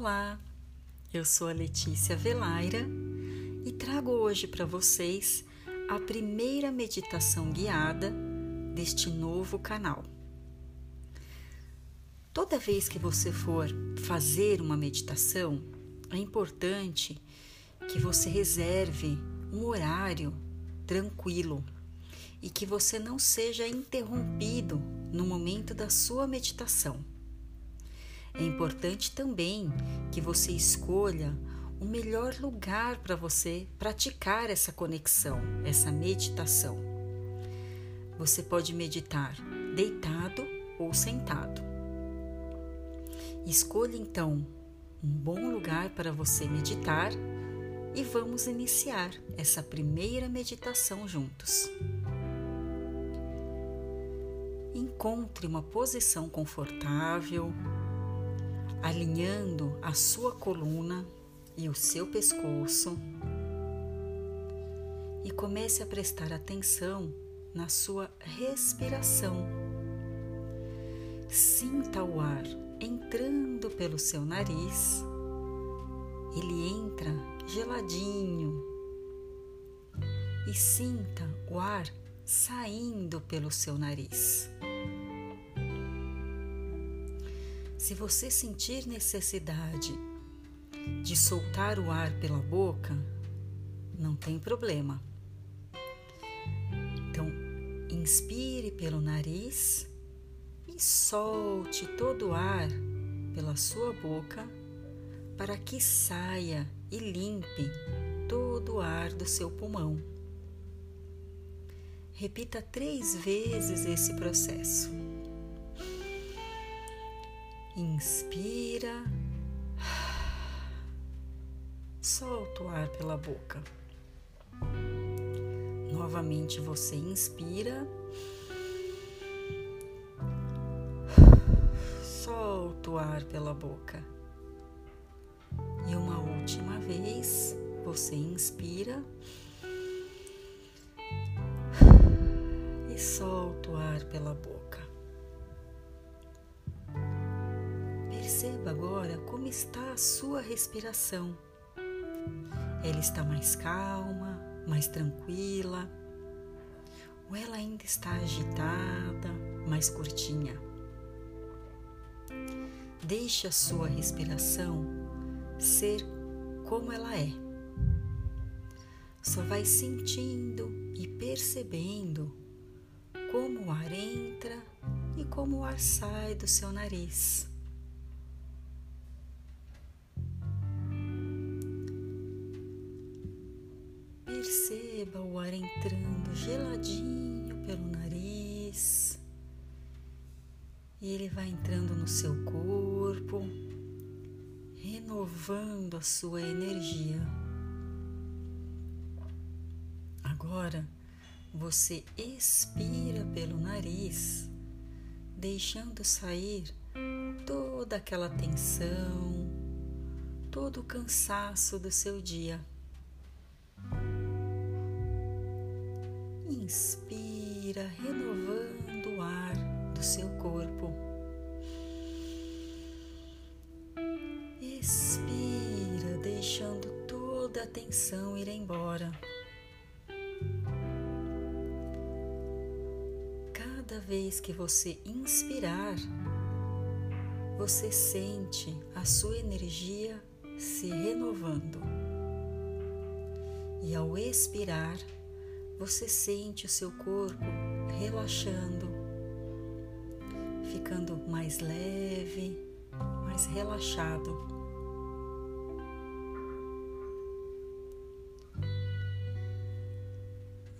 Olá, eu sou a Letícia Velaira e trago hoje para vocês a primeira meditação guiada deste novo canal. Toda vez que você for fazer uma meditação, é importante que você reserve um horário tranquilo e que você não seja interrompido no momento da sua meditação. É importante também que você escolha o melhor lugar para você praticar essa conexão, essa meditação. Você pode meditar deitado ou sentado. Escolha então um bom lugar para você meditar e vamos iniciar essa primeira meditação juntos. Encontre uma posição confortável alinhando a sua coluna e o seu pescoço e comece a prestar atenção na sua respiração. Sinta o ar entrando pelo seu nariz, ele entra geladinho e sinta o ar saindo pelo seu nariz. Se você sentir necessidade de soltar o ar pela boca, não tem problema. Então, inspire pelo nariz e solte todo o ar pela sua boca para que saia e limpe todo o ar do seu pulmão. Repita três vezes esse processo. Inspira, solta o ar pela boca. Novamente você inspira, solta o ar pela boca. E uma última vez você inspira e solta o ar pela boca. Perceba agora como está a sua respiração. Ela está mais calma, mais tranquila, ou ela ainda está agitada, mais curtinha? Deixe a sua respiração ser como ela é. Só vai sentindo e percebendo como o ar entra e como o ar sai do seu nariz. Perceba o ar entrando geladinho pelo nariz. E ele vai entrando no seu corpo, renovando a sua energia. Agora você expira pelo nariz, deixando sair toda aquela tensão, todo o cansaço do seu dia. Inspira, renovando o ar do seu corpo. Expira, deixando toda a tensão ir embora. Cada vez que você inspirar, você sente a sua energia se renovando. E ao expirar, você sente o seu corpo relaxando, ficando mais leve, mais relaxado.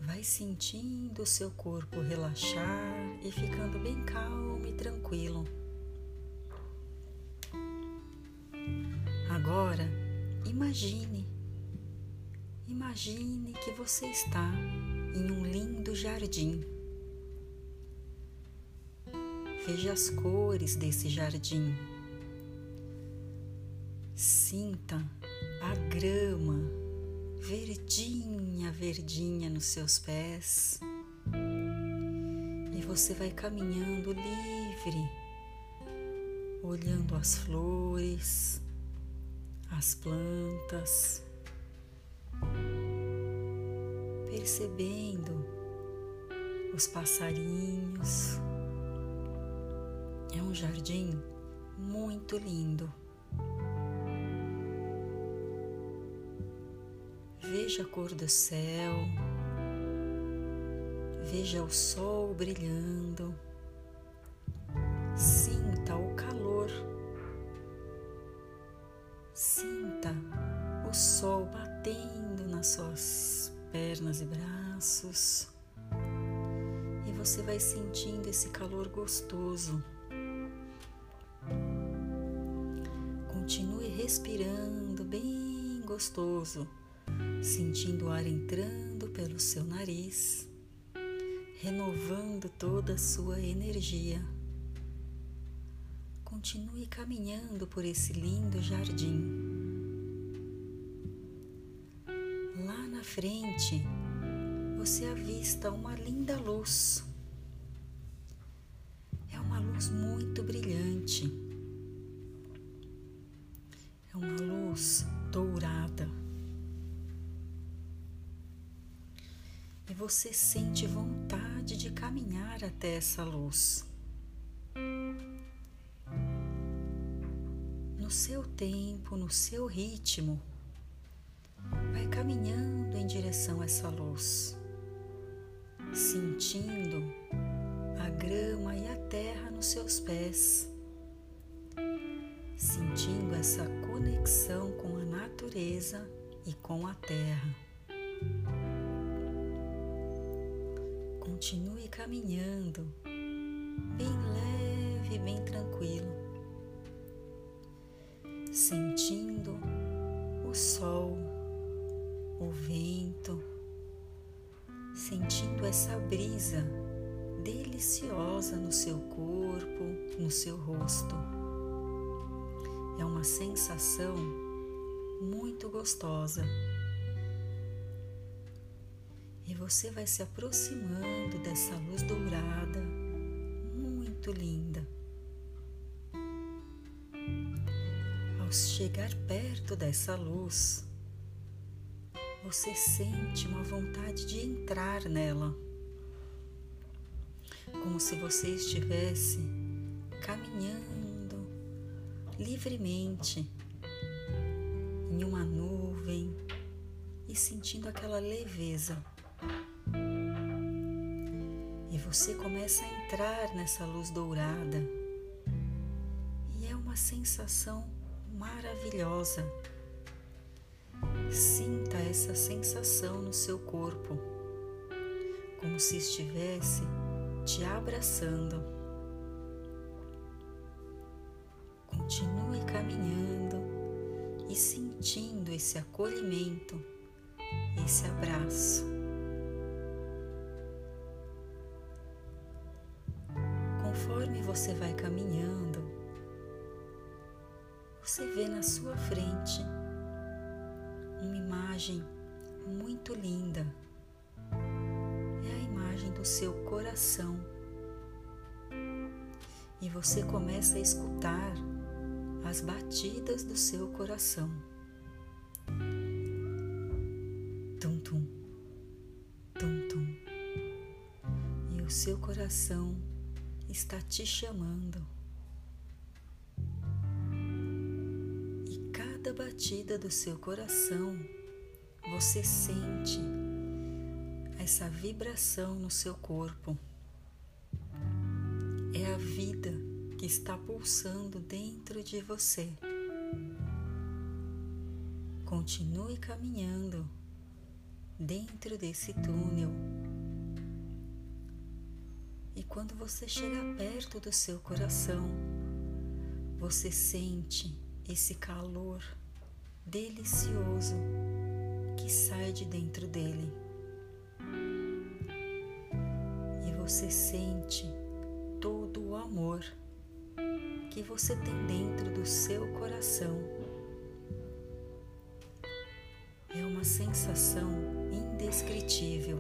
Vai sentindo o seu corpo relaxar e ficando bem calmo e tranquilo. Agora, imagine Imagine que você está em um lindo jardim. Veja as cores desse jardim. Sinta a grama verdinha, verdinha nos seus pés. E você vai caminhando livre, olhando as flores, as plantas, percebendo os passarinhos. É um jardim muito lindo. Veja a cor do céu, veja o sol brilhando, você vai sentindo esse calor gostoso. Continue respirando bem gostoso sentindo o ar entrando pelo seu nariz, renovando toda a sua energia. Continue caminhando por esse lindo jardim. Lá na frente, você avista uma linda luz. Uma luz muito brilhante. É uma luz dourada. e você sente vontade de caminhar até essa luz. No seu tempo, no seu ritmo, vai caminhando em direção a essa luz, sentindo a grama e a terra nos seus pés, sentindo essa conexão com a natureza e com a terra. Continue caminhando, bem leve, bem tranquilo, sentindo o sol, o vento, sentindo essa brisa deliciosa no seu corpo, no seu rosto. É uma sensação muito gostosa e você vai se aproximando dessa luz dourada, muito linda. Ao chegar perto dessa luz, você sente uma vontade de entrar nela, como se você estivesse caminhando livremente em uma nuvem e sentindo aquela leveza. E você começa a entrar nessa luz dourada. E é uma sensação maravilhosa. Sinta essa sensação no seu corpo, como se estivesse te abraçando. Continue caminhando e sentindo esse acolhimento, esse abraço. Conforme você vai caminhando, você vê na sua frente uma imagem muito linda. Imagem do seu coração. E você começa a escutar as batidas do seu coração. Tum tum, tum tum. E o seu coração está te chamando. E cada batida do seu coração, você sente essa vibração no seu corpo. É a vida que está pulsando dentro de você. Continue caminhando dentro desse túnel e quando você chega perto do seu coração, você sente esse calor delicioso que sai de dentro dele. Você sente todo o amor que você tem dentro do seu coração. É uma sensação indescritível.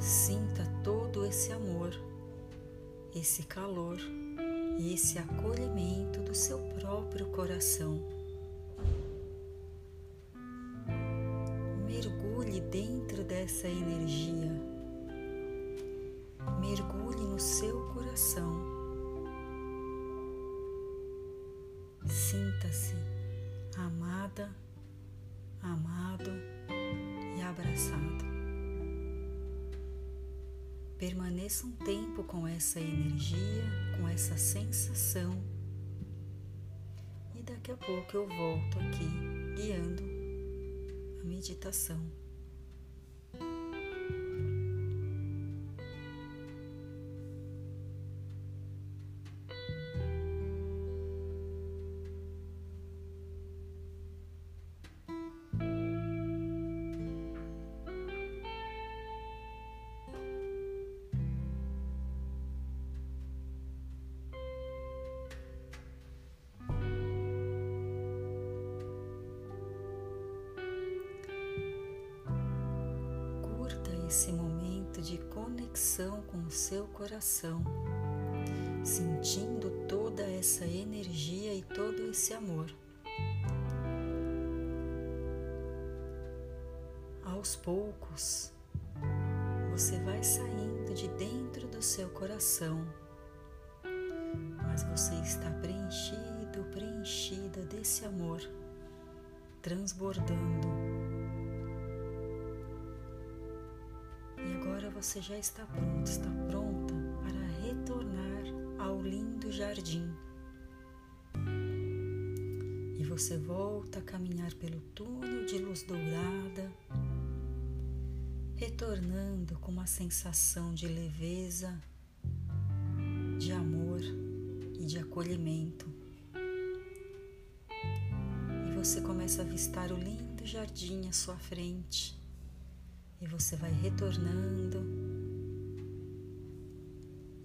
Sinta todo esse amor, esse calor esse acolhimento do seu próprio coração. Dentro dessa energia. Mergulhe no seu coração. Sinta-se amada, amado e abraçado. Permaneça um tempo com essa energia, com essa sensação. E daqui a pouco eu volto aqui guiando a meditação. Esse momento de conexão com o seu coração, sentindo toda essa energia e todo esse amor. Aos poucos, você vai saindo de dentro do seu coração, mas você está preenchido, preenchida desse amor, transbordando você já está pronto, está pronta para retornar ao lindo jardim. E você volta a caminhar pelo túnel de luz dourada, retornando com uma sensação de leveza, de amor e de acolhimento. E você começa a avistar o lindo jardim à sua frente e você vai retornando.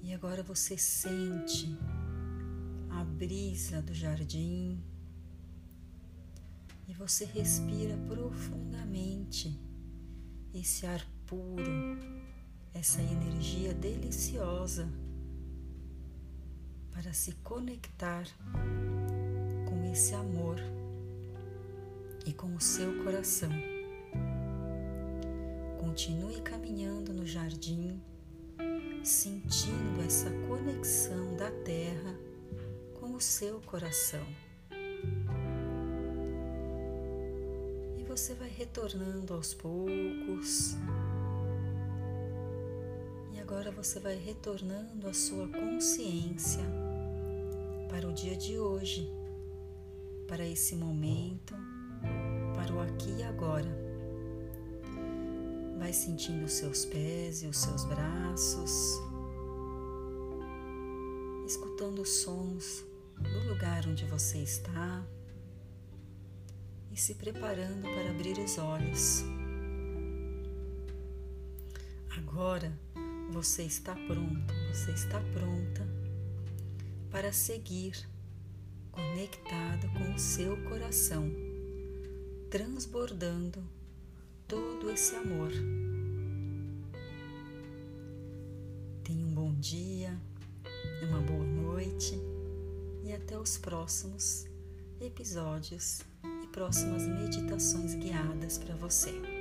E agora você sente a brisa do jardim e você respira profundamente esse ar puro, essa energia deliciosa para se conectar com esse amor e com o seu coração. Continue caminhando no jardim, sentindo essa conexão da terra com o seu coração. E você vai retornando aos poucos. E agora você vai retornando a sua consciência para o dia de hoje, para esse momento, para o aqui e agora. Vai sentindo os seus pés e os seus braços, escutando os sons do lugar onde você está e se preparando para abrir os olhos. Agora você está pronto, você está pronta para seguir conectado com o seu coração, transbordando todo esse amor. Tenha um bom dia, uma boa noite e até os próximos episódios e próximas meditações guiadas para você.